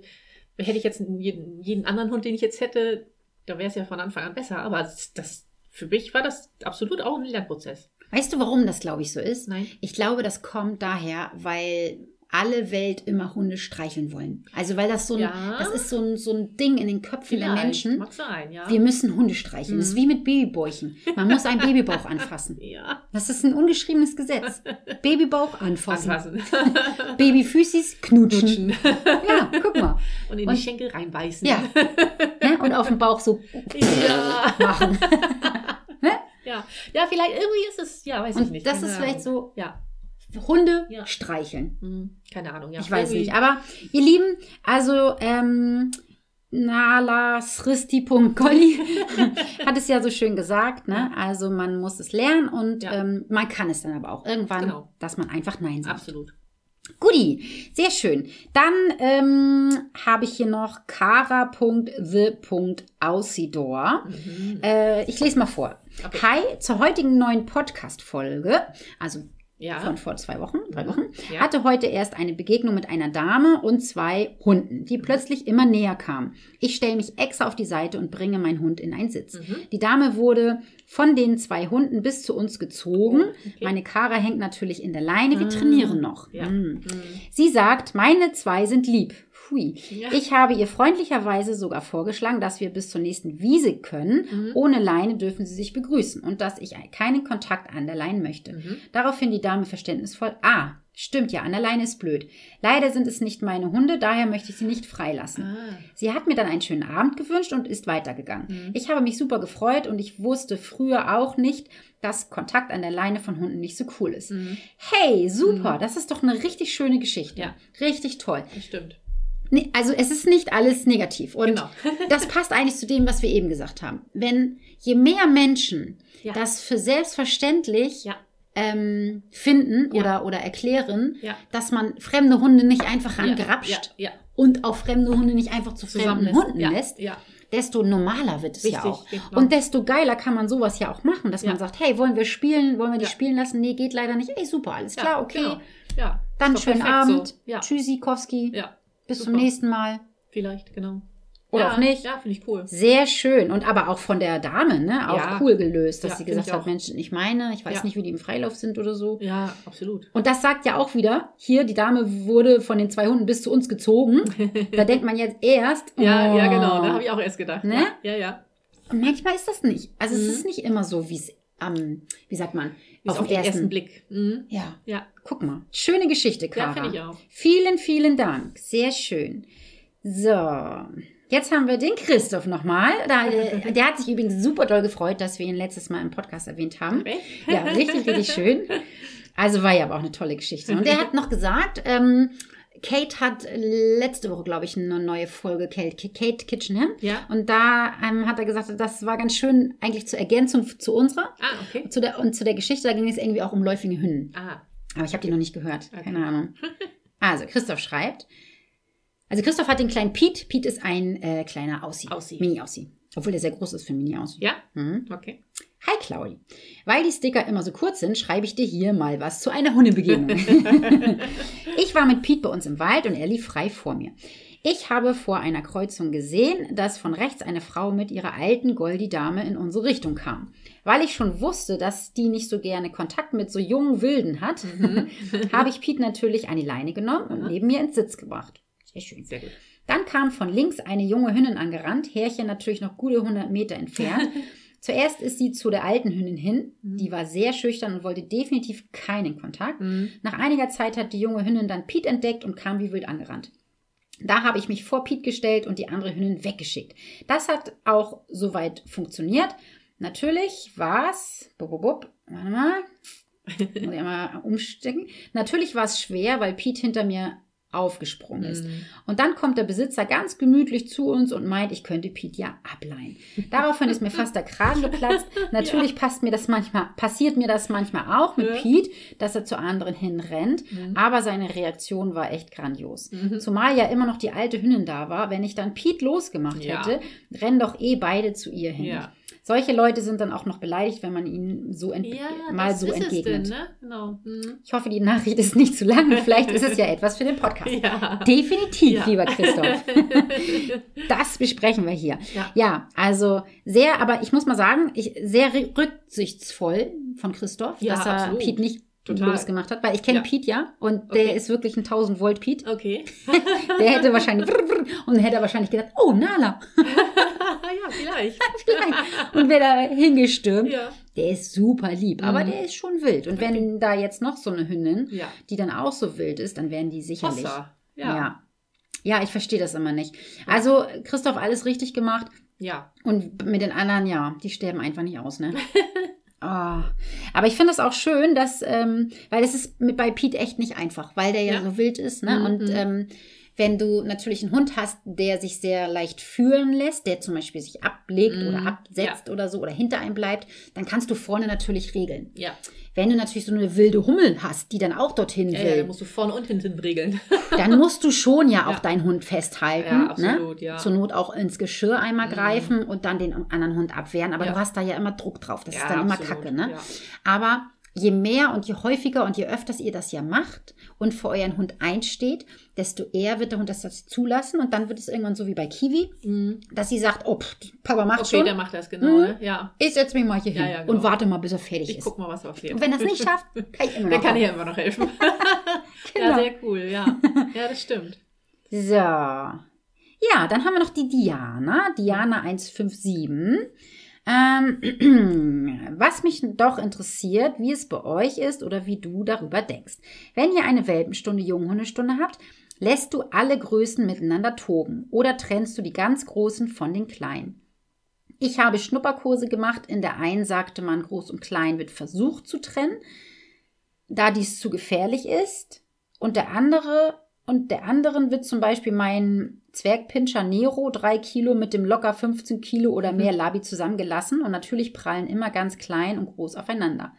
hätte ich jetzt jeden, jeden anderen Hund, den ich jetzt hätte, da wäre es ja von Anfang an besser. Aber das, das für mich war das absolut auch ein Lernprozess.
Weißt du, warum das, glaube ich, so ist?
Nein.
Ich glaube, das kommt daher, weil alle Welt immer Hunde streicheln wollen. Also weil das so ein,
Ja.
das ist so ein, so ein Ding in den Köpfen der
Vielleicht.
Menschen.
Mag sein, ja.
Wir müssen Hunde streicheln. Das ist
Mhm.
wie mit Babybäuchen. Man muss einen Babybauch anfassen.
ja.
Das ist ein ungeschriebenes Gesetz. Babybauch anfassen.
Anfassen.
Babyfüßis knutschen.
Knutschen.
Ja, guck mal.
Und in
Und-
die Schenkel reinbeißen.
Ja. Ne? Und auf dem Bauch so
Ja.
machen.
ja. Ja, vielleicht irgendwie ist es, ja, weiß ich
Und
nicht.
das ist vielleicht so
Ja.
Hunde
Ja.
streicheln.
Hm, Keine Ahnung, ja.
Ich weiß
Irgendwie-
nicht. Aber ihr Lieben, also ähm, nalasristi.colli hat es ja so schön gesagt, ne? Also man muss es lernen und
Ja.
ähm, man kann es dann aber auch irgendwann,
Genau.
dass man einfach Nein sagt.
Absolut.
Guti, sehr schön. Dann ähm, habe ich hier noch kara.the.ausidor.
Mhm.
Äh, ich lese mal vor.
Okay.
Hi, zur heutigen neuen Podcast-Folge, also
Ja.
von vor zwei Wochen, drei
Mhm.
Wochen,
Ja.
hatte heute erst eine Begegnung mit einer Dame und zwei Hunden,
Mhm.
die plötzlich immer näher kamen. Ich stelle mich extra auf die Seite und bringe meinen Hund in einen Sitz.
Mhm.
Die Dame wurde von den zwei Hunden bis zu uns gezogen.
Oh, okay.
Meine Kara hängt natürlich in der Leine. Wir
Ah,
trainieren noch.
Ja.
Mm.
Mhm.
Sie sagt, meine zwei sind lieb. Hui.
Ja.
Ich habe ihr freundlicherweise sogar vorgeschlagen, dass wir bis zur nächsten Wiese können.
Mhm.
Ohne Leine dürfen sie sich begrüßen und dass ich keinen Kontakt an der Leine möchte.
Mhm.
Daraufhin die Dame verständnisvoll. Ah, stimmt ja, an der Leine ist blöd. Leider sind es nicht meine Hunde, daher möchte ich sie nicht freilassen.
Ah.
Sie hat mir dann einen schönen Abend gewünscht und ist weitergegangen.
Mhm.
Ich habe mich super gefreut und ich wusste früher auch nicht, dass Kontakt an der Leine von Hunden nicht so cool ist.
Mhm.
Hey, super, das ist doch eine richtig schöne Geschichte.
Ja.
Richtig toll.
Das stimmt.
Nee, also es ist nicht alles negativ. Und
Genau.
das passt eigentlich zu dem, was wir eben gesagt haben. Wenn je mehr Menschen
Ja.
das für selbstverständlich
Ja.
ähm, finden
Ja.
oder, oder erklären,
Ja.
dass man fremde Hunde nicht einfach
Ja.
angrapscht
Ja. ja.
und auch fremde Hunde nicht einfach zu fremden. Hunden
ja.
lässt,
Ja.
desto normaler wird es ja
Richtig,
auch.
genau.
Und desto geiler kann man sowas ja auch machen, dass man
Ja.
sagt, hey, wollen wir spielen, wollen wir die
Ja.
spielen lassen? Nee, geht leider nicht. Ey, super, alles
Ja,
klar, okay.
Genau. Ja.
Dann schönen Abend.
So. Ja.
Tschüssikowski.
Ja.
Bis zum
super.
nächsten Mal.
Vielleicht, genau.
Oder
ja,
auch nicht.
Ja, finde ich cool.
Sehr schön. Und aber auch von der Dame, ne? Auch
Ja.
cool gelöst, dass
Ja,
sie gesagt hat. Mensch, ich meine, ich weiß
Ja.
nicht, wie die im Freilauf sind oder so.
Ja, absolut.
Und das sagt ja auch wieder, hier, die Dame wurde von den zwei Hunden bis zu uns gezogen. da denkt man jetzt erst.
Ja,
oh.
ja, genau. Da habe ich auch erst gedacht.
Ne?
Ja, ja. ja.
Und manchmal ist das nicht. Also es
Mhm.
ist nicht immer so, wie es am, wie sagt man,
Ist auf, den ersten Blick. Mhm.
Ja,
Ja.
guck mal. Schöne Geschichte,
Ja,
Kara.
finde ich auch.
Vielen, vielen Dank. Sehr schön. So. Jetzt haben wir den Christoph nochmal. Äh, der hat sich übrigens super doll gefreut, dass wir ihn letztes Mal im Podcast erwähnt haben. Ja, richtig, richtig schön. Also war ja aber auch eine tolle Geschichte. Und er hat noch gesagt, ähm, Kate hat letzte Woche, glaube ich, eine neue Folge Kate, Kate Kitchenham.
Ja.
Und da ähm, hat er gesagt, das war ganz schön eigentlich zur Ergänzung zu unserer.
Ah, okay.
Zu der, und zu der Geschichte, da ging es irgendwie auch um läufige Hünden.
Ah,
Aber ich habe die noch nicht gehört.
Okay.
Keine Ahnung. Also, Christoph schreibt. Also, Christoph hat den kleinen Pete. Pete ist ein äh, kleiner Aussie.
Aussie.
Mini-Aussie. Obwohl der sehr groß ist für Mini-Aussie.
ja,
Mhm.
okay.
Hi, Claudi. Weil die Sticker immer so kurz sind, schreibe ich dir hier mal was zu einer Hundebegegnung. ich war mit Pete bei uns im Wald und er lief frei vor mir. Ich habe vor einer Kreuzung gesehen, dass von rechts eine Frau mit ihrer alten Goldi-Dame in unsere Richtung kam. Weil ich schon wusste, dass die nicht so gerne Kontakt mit so jungen Wilden hat, habe ich Pete natürlich an die Leine genommen und neben mir ins Sitz gebracht. Sehr schön.
Sehr gut.
Dann kam von links eine junge Hündin angerannt, Härchen natürlich noch gute 100 Meter entfernt. Zuerst ist sie zu der alten Hündin hin. Die war sehr schüchtern und wollte definitiv keinen Kontakt.
Mhm.
Nach einiger Zeit hat die junge Hündin dann Pete entdeckt und kam wie wild angerannt. Da habe ich mich vor Pete gestellt und die andere Hündin weggeschickt. Das hat auch soweit funktioniert. Natürlich war es, warte mal, muss ich einmal umstecken. Natürlich war es schwer, weil Pete hinter mir aufgesprungen ist.
Mhm.
Und dann kommt der Besitzer ganz gemütlich zu uns und meint, ich könnte Pete ja ableihen. Daraufhin ist mir fast der Kragen geplatzt. Natürlich passt mir das manchmal, passiert mir das manchmal auch mit
Ja.
Pete, dass er zu anderen hinrennt.
Mhm.
Aber seine Reaktion war echt grandios.
Mhm.
Zumal ja immer noch die alte Hündin da war. Wenn ich dann Pete losgemacht
Ja.
hätte, rennen doch eh beide zu ihr hin.
Ja.
Solche Leute sind dann auch noch beleidigt, wenn man ihnen so
Ja,
mal so entgegnet.
denn, ne? Genau. Mhm.
Ich hoffe, die Nachricht ist nicht zu lang. Vielleicht ist es ja etwas für den Podcast.
Ja.
Definitiv,
Ja.
lieber Christoph. Das besprechen wir hier.
Ja.
Also sehr, aber ich muss mal sagen, ich, sehr rü- rücksichtsvoll von Christoph, dass er
absolut.
Pete nicht
Total.
losgemacht hat, weil ich kenne
Ja.
Pete ja und der
Okay.
ist wirklich ein 1000 Volt Pete.
Okay.
Der hätte wahrscheinlich und dann hätte er wahrscheinlich gedacht, oh Nala,
ja, vielleicht.
vielleicht. und wäre da hingestürmt.
Ja.
Der ist super lieb, aber
Mhm.
der ist schon wild. Und wenn da jetzt noch so eine Hündin,
Ja.
die dann auch so wild ist, dann werden die sicherlich.
Hossa.
Ja.
Ja.
ja. ich verstehe das immer nicht. Also, Christoph, alles richtig gemacht.
Ja.
Und mit den anderen, ja, die sterben einfach nicht aus, ne? Ah. Aber ich finde es auch schön, dass, ähm, weil es ist mit bei Pete echt nicht einfach, weil der ja,
Ja.
so wild ist, ne?
Mhm.
Und ähm, wenn du natürlich einen Hund hast, der sich sehr leicht fühlen lässt, der zum Beispiel sich ablegt
Mhm.
oder absetzt oder so oder hinter einem bleibt, dann kannst du vorne natürlich regeln.
Ja.
Wenn du natürlich so eine wilde Hummel hast, die dann auch dorthin
Ja,
will,
ja, da musst du vorne und hinten regeln.
dann musst du schon ja auch
Ja.
deinen Hund festhalten.
Ja, absolut,
ne?
ja.
Zur Not auch ins Geschirr einmal
Mhm.
greifen und dann den anderen Hund abwehren. Aber
Ja.
du hast da ja immer Druck drauf. Das
Ja,
ist dann immer
absolut,
Kacke. Ne?
ja.
Aber je mehr und je häufiger und je öfters ihr das ja macht und für euren Hund einsteht, desto eher wird der Hund das zulassen. Und dann wird es irgendwann so wie bei Kiwi,
Mhm.
dass sie sagt, oh, pff, Papa macht
Okay,
schon.
der macht das genau,
Mhm.
ne? Ja.
Ich setze mich mal hier
Ja,
hin
ja, genau.
und warte mal, bis er fertig
Ich
ist.
guck mal, was er fehlt.
Und wenn er es nicht schafft, kann ich immer noch
Der kann
helfen.
ja immer noch helfen.
Genau.
Ja, sehr cool, ja. Ja, das stimmt.
So. Ja, dann haben wir noch die Diana. Diana 157. Ähm, was mich doch interessiert, wie es bei euch ist oder wie du darüber denkst. Wenn ihr eine Welpenstunde, Junghundestunde habt, lässt du alle Größen miteinander toben oder trennst du die ganz Großen von den Kleinen? Ich habe Schnupperkurse gemacht. In der einen sagte man, groß und klein wird versucht zu trennen, da dies zu gefährlich ist. Und der andere und der anderen wird zum Beispiel mein Zwergpinscher Nero, drei Kilo mit dem locker 15 Kilo oder mehr
Mhm.
Labi zusammengelassen und natürlich prallen immer ganz klein und groß aufeinander.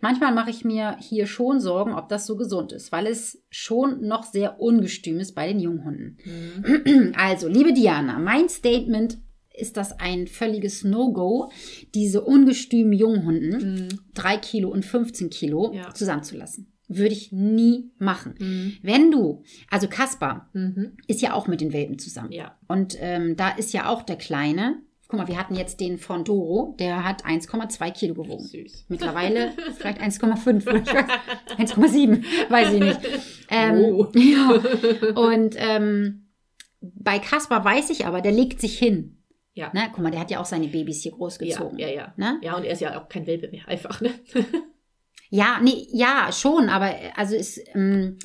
Manchmal mache ich mir hier schon Sorgen, ob das so gesund ist, weil es schon noch sehr ungestüm ist bei den Junghunden.
Mhm.
Also, liebe Diana, mein Statement ist das ein völliges No-Go, diese ungestümen Junghunden,
Mhm.
drei Kilo und 15 Kilo,
Ja.
zusammenzulassen. Würde ich nie machen.
Mhm.
Wenn du, also Kaspar
Mhm.
ist ja auch mit den Welpen zusammen.
Ja.
Und ähm, da ist ja auch der Kleine. Guck mal, wir hatten jetzt den von Doro, der hat 1,2 Kilo gewogen.
Süß.
Mittlerweile vielleicht 1,5 oder ich weiß, 1,7, weiß ich nicht. Ähm,
Oh.
ja. Und ähm, bei Kaspar weiß ich aber, der legt sich hin.
Ja.
Ne? Guck mal, der hat ja auch seine Babys hier
Ja,
großgezogen.
ja, ja.
Ne?
Ja, und er ist ja auch kein Welpe mehr, einfach, ne?
Ja, nee, ja, schon, aber äh, also ist, ähm,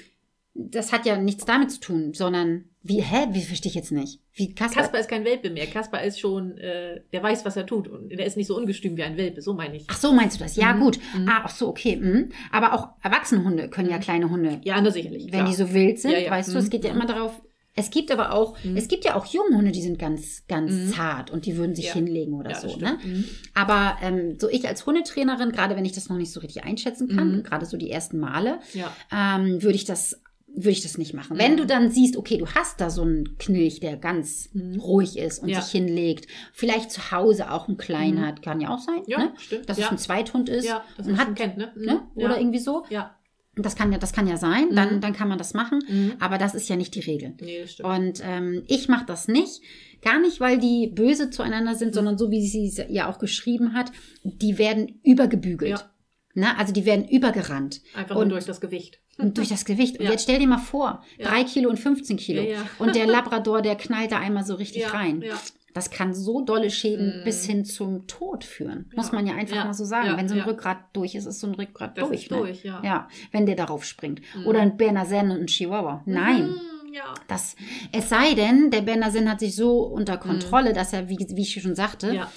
das hat ja nichts damit zu tun, sondern wie, hä, wie verstehe ich jetzt nicht? Wie Kaspar,
Kaspar ist kein Welpe mehr. Kaspar ist schon, äh, der weiß, was er tut. Und der ist nicht so ungestüm wie ein Welpe, so meine ich.
Ach so, meinst du das? Ja,
Mhm,
gut.
mhm.
Ah, ach so, okay. Mhm. Aber auch erwachsene Hunde können ja
Mhm.
kleine Hunde,
Ja, na sicherlich.
wenn
klar.
die so wild sind,
Ja, ja.
weißt du, es
Mhm.
geht ja immer darauf. Es gibt aber auch,
Mhm.
es gibt ja auch Junghunde, die sind ganz, ganz
Mhm.
zart und die würden sich
Ja.
hinlegen oder
ja,
so, ne?
Mhm.
Aber ähm, so ich als Hundetrainerin, gerade wenn ich das noch nicht so richtig einschätzen kann,
Mhm.
gerade so die ersten Male,
Ja.
ähm, würde ich das würde ich das nicht machen. Wenn
Mhm.
du dann siehst, okay, du hast da so einen Knilch, der ganz
Mhm.
ruhig ist und
Ja.
sich hinlegt, vielleicht zu Hause auch einen kleinen
Mhm.
hat, kann ja auch sein,
Ja,
ne?
stimmt.
dass
ja.
es ein Zweithund ist
ja, das
und
man
hat,
kennt, ne? Mhm.
ne?
Ja.
oder irgendwie so.
Ja.
Das kann ja, das kann ja sein, dann,
Mhm.
dann kann man das machen,
Mhm.
aber das ist ja nicht die Regel.
Nee, das stimmt.
Und ähm, ich mache das nicht. Gar nicht, weil die böse zueinander
Mhm.
sind, sondern so wie sie es ja auch geschrieben hat, die werden übergebügelt.
Ja.
Ne? Also die werden übergerannt.
Einfach
und-
nur durch das Gewicht.
Und durch das Gewicht. Und
Ja.
jetzt stell dir mal vor,
Ja.
drei Kilo und 15 Kilo.
Ja, ja.
Und der Labrador, der knallt da einmal so richtig
ja,
rein.
Ja.
Das kann so dolle Schäden
Mm.
bis hin zum Tod führen.
Ja.
Muss man ja einfach
Ja.
mal so sagen.
Ja,
Wenn so ein
ja.
Rückgrat durch ist, ist so ein Rückgrat
Das
durch.
ist
ne?
durch, ja.
Ja, wenn der darauf springt.
Mhm.
Oder ein Berner Senn und ein Chihuahua. Nein.
Mhm, ja.
Das, es sei denn, der Berner Senn hat sich so unter Kontrolle, dass er, wie, wie ich schon sagte,
Mhm. Ja.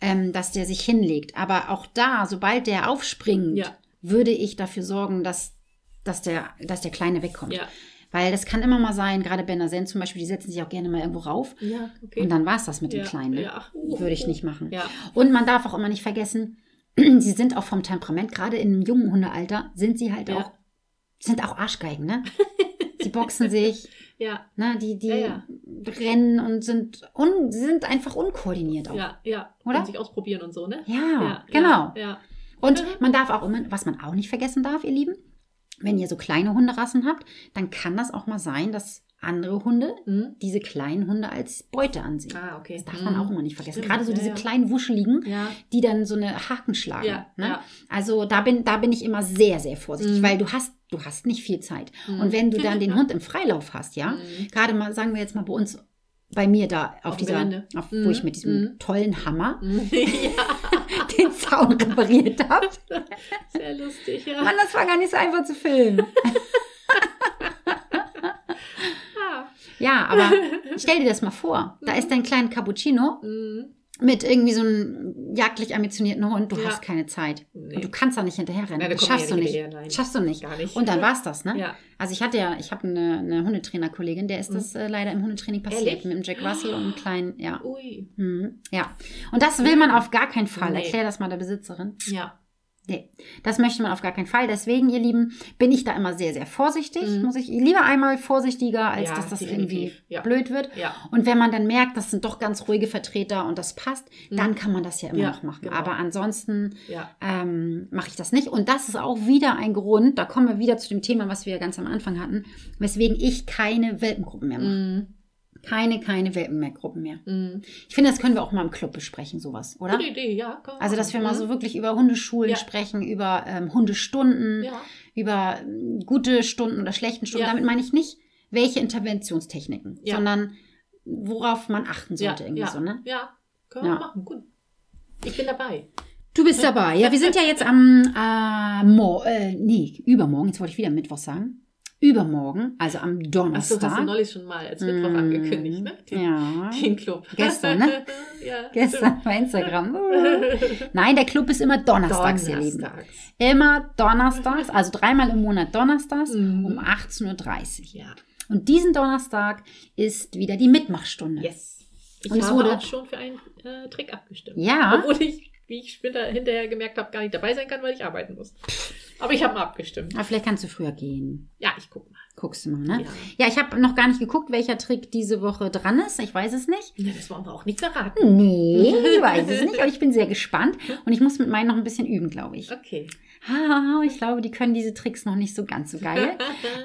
ähm, dass der sich hinlegt. Aber auch da, sobald der aufspringt,
Ja.
würde ich dafür sorgen, dass, dass, der, dass der Kleine wegkommt. Weil das kann immer mal sein, gerade Berner Senn zum Beispiel, die setzen sich auch gerne mal irgendwo rauf.
Ja, okay.
Und dann war es das mit
ja.
dem Kleinen. ne?
Ja.
Würde ich nicht machen.
Ja.
Und man darf auch immer nicht vergessen, sie sind auch vom Temperament, gerade im jungen Hundealter, sind sie halt
Ja.
auch, sind auch Arschgeigen, ne? sie boxen sich,
Ja.
ne? Die, die
Ja, ja.
rennen und sind, un, sind einfach unkoordiniert auch.
Ja, ja.
Oder?
Kann sich ausprobieren und so, ne?
Ja, genau.
Ja. ja.
Und man darf auch immer, was man auch nicht vergessen darf, ihr Lieben, wenn ihr so kleine Hunderassen habt, dann kann das auch mal sein, dass andere Hunde
Mhm.
diese kleinen Hunde als Beute ansehen.
Ah, okay.
Das darf man
Mhm.
auch immer nicht vergessen.
Stimmt.
Gerade so diese
ja.
kleinen Wuscheligen,
Ja.
die dann so eine Haken schlagen. Ne? Also da bin, da bin ich immer sehr, sehr vorsichtig,
Mhm.
weil du hast, du hast nicht viel Zeit.
Mhm.
Und wenn du dann den Hund im Freilauf hast, ja,
Mhm.
gerade mal, sagen wir jetzt mal bei uns, bei mir da auf,
Auf
dieser, auf,
Mhm.
wo ich mit diesem
Mhm.
tollen Hammer
Mhm. ja,
den Zaun repariert habe.
sehr lustig, ja.
Mann, das war gar nicht so einfach zu filmen.
Ah.
Ja, aber stell dir das mal vor. Da ist dein kleiner Cappuccino
Mhm.
Mit irgendwie so einem jagdlich ambitionierten Hund. Du
Ja.
hast keine Zeit.
Nee.
Und du kannst da nicht hinterherrennen.
Da
das schaffst
ja
du
nicht nein.
Schaffst du nicht.
Gar nicht.
Und dann war's das, ne?
Ja.
Also ich hatte ja, ich habe eine, eine Hundetrainerkollegin, der ist das äh, leider im Hundetraining passiert.
Ehrlich?
Mit dem Jack Russell und einem kleinen, ja.
Ui.
Mhm. Ja. Und das will man auf gar keinen Fall.
Nee.
Erklär das mal der Besitzerin.
Ja.
Nee, das möchte man auf gar keinen Fall. Deswegen, ihr Lieben, bin ich da immer sehr, sehr vorsichtig.
Mhm.
Muss ich lieber einmal vorsichtiger, als
Ja,
dass das
definitiv.
irgendwie
Ja.
blöd wird.
Ja.
Und wenn man dann merkt, das sind doch ganz ruhige Vertreter und das passt,
Mhm.
dann kann man das ja immer noch machen.
genau.
Aber ansonsten ähm, mache ich das nicht. Und das ist auch wieder ein Grund, da kommen wir wieder zu dem Thema, was wir ja ganz am Anfang hatten, weswegen ich keine Welpengruppen mehr mache.
Mhm.
Keine, keine Welpengruppen mehr.
Mhm.
Ich finde, das können wir auch mal im Club besprechen, sowas, oder?
Gute Idee, ja. man
Also, dass wir mal
machen.
so wirklich über Hundeschulen
Ja.
sprechen, über ähm, Hundestunden,
Ja.
über ähm, gute Stunden oder schlechten Stunden.
Ja.
Damit meine ich nicht welche Interventionstechniken, sondern worauf man achten sollte irgendwie
ja,
so, ne?
Ja, können wir machen. Gut. Ich bin dabei.
Du bist dabei. Ja, wir sind ja jetzt am äh, Mo äh, nee, übermorgen, jetzt wollte ich wieder Mittwoch sagen. Übermorgen, also am
Achso, hast du
Donnerstag.
neulich schon mal als Mittwoch
Mm,
angekündigt, ne? Den,
Ja.
den Club.
Gestern, ne?
ja.
Gestern bei Instagram. Nein, der Club ist immer donnerstags, ihr Lieben.
Donnerstags.
Immer donnerstags, also dreimal im Monat donnerstags
Mhm.
um 18.30 Uhr.
Ja.
Und diesen Donnerstag ist wieder die Mitmachstunde.
Yes. Ich
Und es
habe
wurde-
auch schon für einen äh, Trick abgestimmt.
Ja.
Obwohl ich, wie ich später hinterher gemerkt habe, gar nicht dabei sein kann, weil ich arbeiten muss. Aber ich habe mal abgestimmt.
Aber vielleicht kannst du früher gehen.
Ja, ich guck mal.
Guckst du mal, ne?
Ja.
Ja, ich habe noch gar nicht geguckt, welcher Trick diese Woche dran ist. Ich weiß es nicht.
Ja, das wollen wir auch nicht verraten.
Nee, ich weiß es nicht, aber ich bin sehr gespannt. Und ich muss mit meinen noch ein bisschen üben, glaube ich.
Okay.
Ich glaube, die können diese Tricks noch nicht so ganz so geil.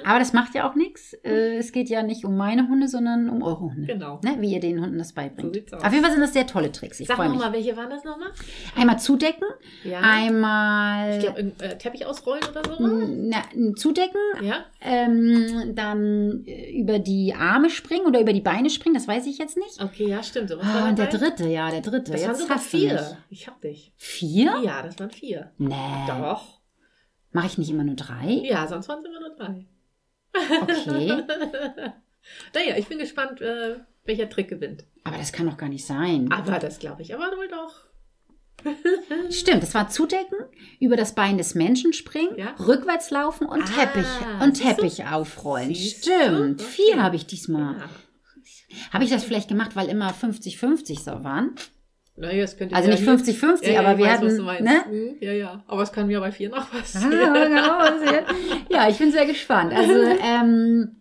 Aber das macht ja auch nichts. Äh, Es geht ja nicht um meine Hunde, sondern um eure Hunde.
Genau.
Ne? Wie ihr den Hunden das beibringt.
So.
Auf jeden Fall sind das sehr tolle Tricks. Ich
Sag
mich.
nochmal, welche waren das nochmal?
Einmal zudecken,
Ja.
einmal
ich glaube, äh, Teppich ausrollen oder so.
m, na, zudecken,
Ja.
ähm, dann äh, über die Arme springen oder über die Beine springen, das weiß ich jetzt nicht.
Okay, ja, stimmt. So,
Ah, und der dritte, ja, der dritte.
Das waren
jetzt
sogar
du mich.
vier. Ich hab dich.
Vier?
Ja, das waren vier.
Nee.
Doch.
Mache ich nicht immer nur drei?
Ja, sonst waren es immer nur drei.
Okay.
naja, ich bin gespannt, äh, welcher Trick gewinnt.
Aber das kann doch gar nicht sein.
Aber das glaube ich aber wohl doch.
Stimmt, das war zudecken, über das Bein des Menschen springen,
Ja.
rückwärts laufen und
Ah,
Teppich und
du?
Teppich aufrollen.
Siehst du?
Stimmt,
Okay.
vier habe ich diesmal.
Ja.
Habe ich das vielleicht gemacht, weil immer 50-50 so waren?
Naja, es könnte
Also
ja
nicht
hier-
50-50,
Ja, ja,
aber
ich
wir
weiß,
hatten,
was
ne?
Mhm, Ja, ja. Aber es kann mir bei vier noch
Ah,
passieren.
genau, ja, ich bin sehr gespannt. Also, ähm,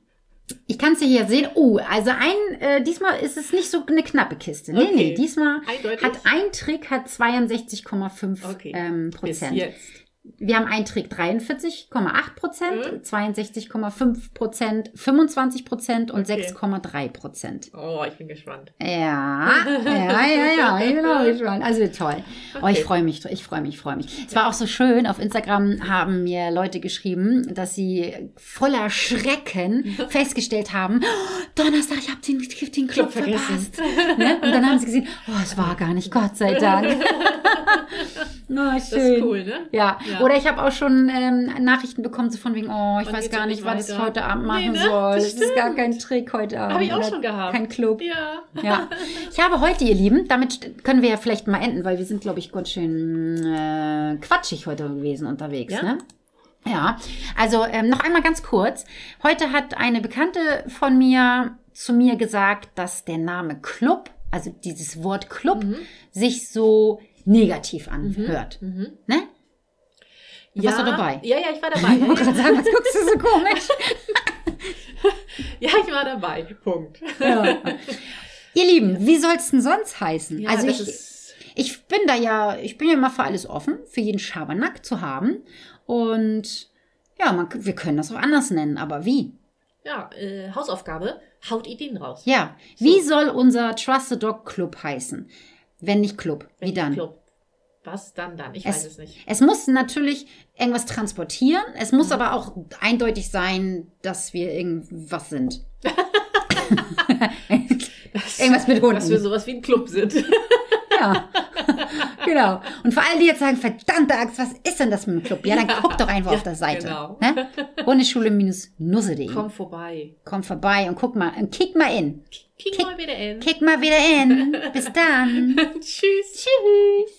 ich kann es hier sehen. Oh, also ein, äh, diesmal ist es nicht so eine knappe Kiste. Nee,
Okay.
nee, diesmal
Eindeutig.
hat ein Trick hat 62,5
Okay.
ähm,
Bis
Prozent.
jetzt.
Wir haben einen Trick 43,8 Prozent,
Mhm.
62,5 Prozent, 25 Prozent und
Okay.
6,3 Prozent.
Oh, ich bin gespannt.
Ja, ja, ja, ja, ich bin auch gespannt. Also toll. Oh, ich
Okay.
freue mich, ich freue mich, ich freue mich. Es war auch so schön, auf Instagram haben mir Leute geschrieben, dass sie voller Schrecken festgestellt haben, oh, Donnerstag, ich habe den, den Club
Club
verpasst. Ne? Und dann haben sie gesehen, oh, es war gar nicht, Gott sei Dank. oh, schön.
Das ist cool, ne?
Ja.
Ja.
oder ich habe auch schon ähm, Nachrichten bekommen, so von wegen, oh, ich
Wann
weiß gar nicht, was ich heute Abend
Nee,
machen
ne?
soll.
Das
Es ist gar kein Trick heute Abend.
Habe ich auch schon gehabt.
Kein Club.
Ja.
Ja. Ich habe heute, ihr Lieben, damit können wir ja vielleicht mal enden, weil wir sind, glaube ich, ganz schön äh, quatschig heute gewesen unterwegs,
Ja?
ne? Ja, also ähm, noch einmal ganz kurz. Heute hat eine Bekannte von mir zu mir gesagt, dass der Name Club, also dieses Wort Club, sich so negativ anhört.
Mhm.
Ne? Du warst doch dabei.
Ja, ja, ich war
Ich
dabei.
wollte gerade sagen, was guckst du so komisch?
ja, ich war dabei. Punkt.
Ja. Ihr Lieben, wie soll's denn sonst heißen?
Ja,
also ich, ich bin da ja, ich bin ja immer für alles offen, für jeden Schabernack zu haben. Und ja, man, wir können das auch anders nennen, aber wie?
ja, äh, Hausaufgabe. Haut Ideen raus.
Ja, wie soll unser Trusted Dog Club heißen? Wenn nicht Club, wie
Wenn
dann?
Club. Was dann dann? Ich
Es-
weiß es nicht.
Es muss natürlich irgendwas transportieren. Es muss aber auch eindeutig sein, dass wir irgendwas sind. Irgendwas mit Hunden.
Dass wir sowas wie ein Club sind.
Ja, genau. Und für alle, die jetzt sagen, verdammte Axt, was ist denn das mit dem Club? Ja, dann guck doch einfach
Ja,
auf der Seite.
genau.
Ne? Hundeschule-nusse.de.
Komm vorbei.
Komm vorbei und guck mal, und kick mal in.
Kick mal wieder in.
Kick mal wieder in. Bis dann.
Tschüss.
Tschüss.